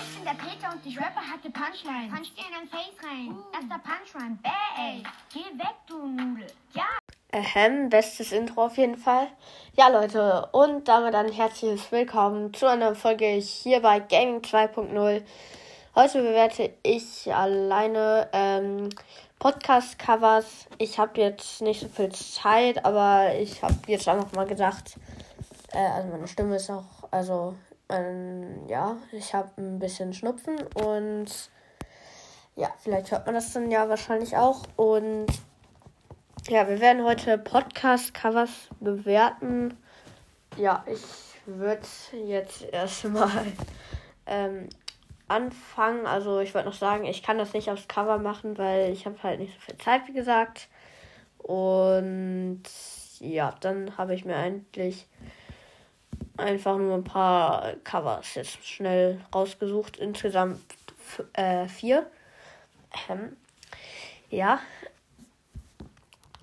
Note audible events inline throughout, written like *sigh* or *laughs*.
ich bin der Peter und ich rappe hatte Punchline. Punch dir in dein Face rein. Das ist der Punchline. Bäh, ey. Geh weg, du Nudel. Ja. Ahem, bestes Intro auf jeden Fall. Ja, Leute, und damit ein herzliches Willkommen zu einer Folge hier bei Gaming 2.0. Heute bewerte ich alleine ähm, Podcast-Covers. Ich habe jetzt nicht so viel Zeit, aber ich habe jetzt einfach mal gedacht, äh, also meine Stimme ist auch, also ähm, ja, ich habe ein bisschen Schnupfen und ja, vielleicht hört man das dann ja wahrscheinlich auch. Und ja, wir werden heute Podcast-Covers bewerten. Ja, ich würde jetzt erstmal ähm, anfangen. Also ich wollte noch sagen, ich kann das nicht aufs Cover machen, weil ich habe halt nicht so viel Zeit, wie gesagt. Und ja, dann habe ich mir eigentlich einfach nur ein paar Covers jetzt schnell rausgesucht. Insgesamt äh, vier. Ähm, ja.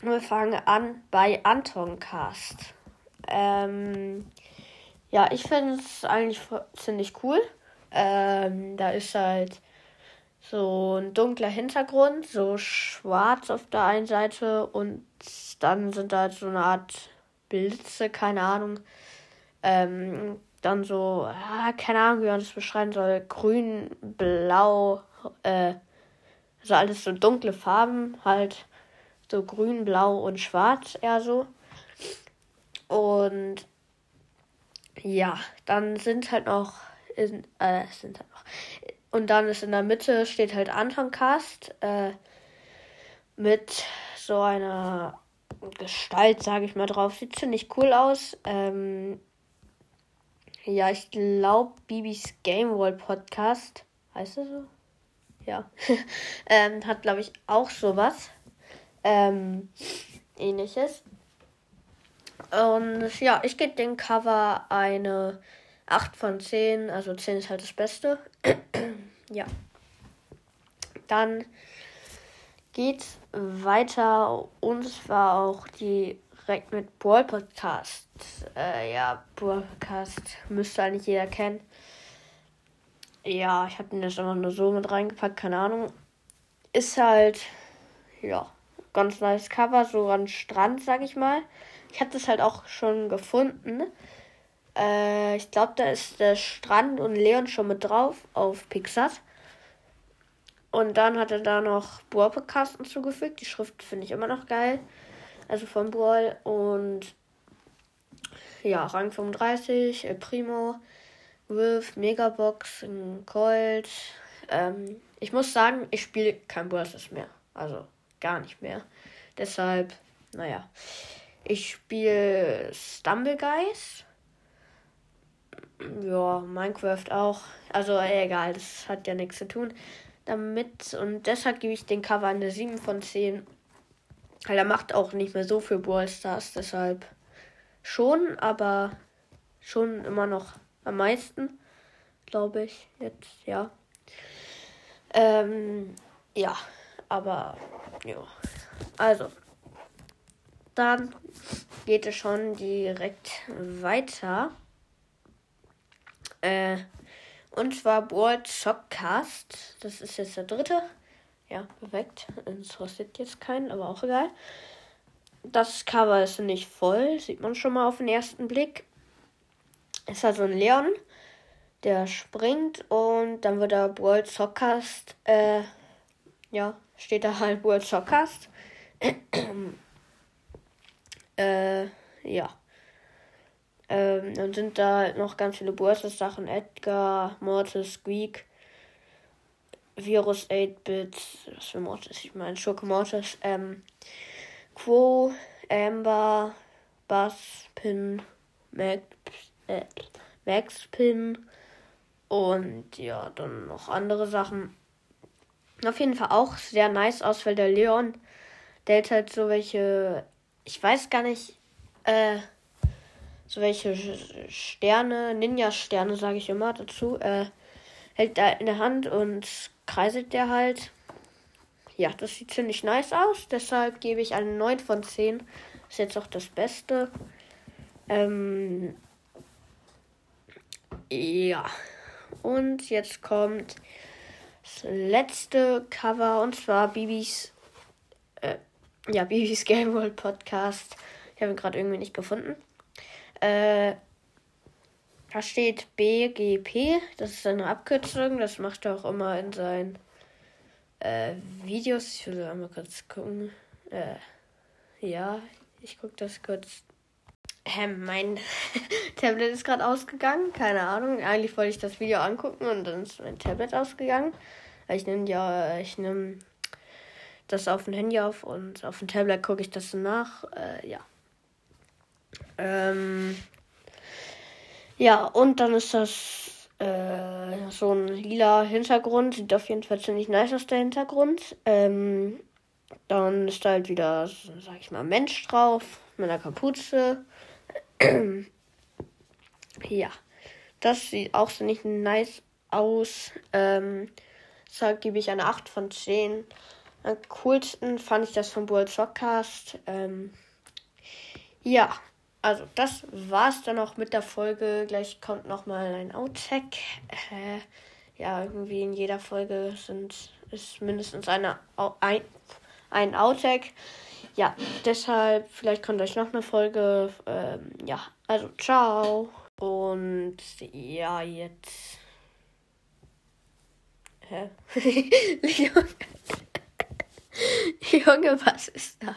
Wir fangen an bei Anton Cast. Ähm, ja, ich finde es eigentlich ziemlich cool. Ähm, da ist halt so ein dunkler Hintergrund, so schwarz auf der einen Seite und dann sind da halt so eine Art Blitze, keine Ahnung. Ähm, dann so, ah, keine Ahnung, wie man das beschreiben soll. Grün, blau, äh, also alles so dunkle Farben, halt so grün, blau und schwarz eher so. Und ja, dann sind halt noch in, äh, sind halt noch. Und dann ist in der Mitte steht halt Anton Cast äh, mit so einer Gestalt, sage ich mal drauf. Sieht ziemlich cool aus. Ähm, ja, ich glaube, Bibis Game World Podcast. Heißt er so? Ja. *laughs* ähm, hat, glaube ich, auch sowas. Ähm, ähnliches. Und ja, ich gebe dem Cover eine 8 von 10. Also 10 ist halt das Beste. *clears throat* ja. Dann geht's weiter. Und zwar auch direkt mit Brawl Podcast äh, ja, Podcast müsste eigentlich jeder kennen. Ja, ich habe den jetzt einfach nur so mit reingepackt, keine Ahnung. Ist halt, ja, ganz nice Cover, so an Strand, sag ich mal. Ich habe das halt auch schon gefunden. Äh, ich glaube, da ist der Strand und Leon schon mit drauf auf Pixar. Und dann hat er da noch Brawl Podcast hinzugefügt. Die Schrift finde ich immer noch geil. Also von Brawl. Und ja, Rang 35, El Primo, Wolf, Megabox, Colt. Ähm, ich muss sagen, ich spiele kein Brawlers mehr. Also gar nicht mehr. Deshalb, naja. Ich spiele Stumbleguys. Ja, Minecraft auch. Also egal, das hat ja nichts zu tun damit. Und deshalb gebe ich den Cover eine 7 von 10. Weil er macht auch nicht mehr so viel Brawl Stars, deshalb schon, aber schon immer noch am meisten, glaube ich, jetzt, ja. Ähm, ja, aber, ja. Also, dann geht es schon direkt weiter. Äh, und zwar World Shockcast. Das ist jetzt der dritte. Ja, perfekt. Es interessiert jetzt keinen, aber auch egal. Das Cover ist nicht voll, sieht man schon mal auf den ersten Blick. Es hat so ein Leon, der springt und dann wird da World Sockcast, äh, ja, steht da halt World Sockcast. *clears throat* äh, ja. Ähm, dann sind da halt noch ganz viele Bursts-Sachen. Edgar, Mortis, Squeak, Virus 8-Bit, was für Mortis, ich meine Schurke Mortis, ähm, Quo, Amber, Bass, Pin, Max, äh, Max Pin und ja, dann noch andere Sachen. Auf jeden Fall auch sehr nice aus, weil der Leon, der hat halt so welche, ich weiß gar nicht, äh, so welche Sterne, Ninja-Sterne, sage ich immer dazu, äh, hält da in der Hand und kreiselt der halt ja, das sieht ziemlich nice aus. Deshalb gebe ich eine 9 von 10. Ist jetzt auch das Beste. Ähm, ja. und jetzt kommt das letzte Cover und zwar Bibis, äh, ja, Bibis *laughs* Game World Podcast. Ich habe ihn gerade irgendwie nicht gefunden. Äh, da steht BGP, das ist eine Abkürzung, das macht er auch immer in seinen äh, Videos. Ich will einmal kurz gucken. Äh, ja, ich gucke das kurz. Ähm, mein *laughs* Tablet ist gerade ausgegangen, keine Ahnung. Eigentlich wollte ich das Video angucken und dann ist mein Tablet ausgegangen. Ich nehme ja, ich nehme das auf dem Handy auf und auf dem Tablet gucke ich das nach. Äh, ja. Ähm, ja, und dann ist das äh, so ein lila Hintergrund. Sieht auf jeden Fall ziemlich nice aus, der Hintergrund. Ähm, dann ist da halt wieder, sag ich mal, Mensch drauf mit einer Kapuze. *clears throat* ja, das sieht auch ziemlich nice aus. Ähm, deshalb gebe ich eine 8 von 10. Am coolsten fand ich das von World Shockcast. Ähm, ja, also das war's dann auch mit der Folge. Gleich kommt nochmal ein Outtake. Äh, ja, irgendwie in jeder Folge sind, ist mindestens eine, ein, ein Outtake. Ja, deshalb, vielleicht kommt euch noch eine Folge. Ähm, ja, also ciao. Und ja, jetzt. Hä? *laughs* *laughs* Junge, was ist das?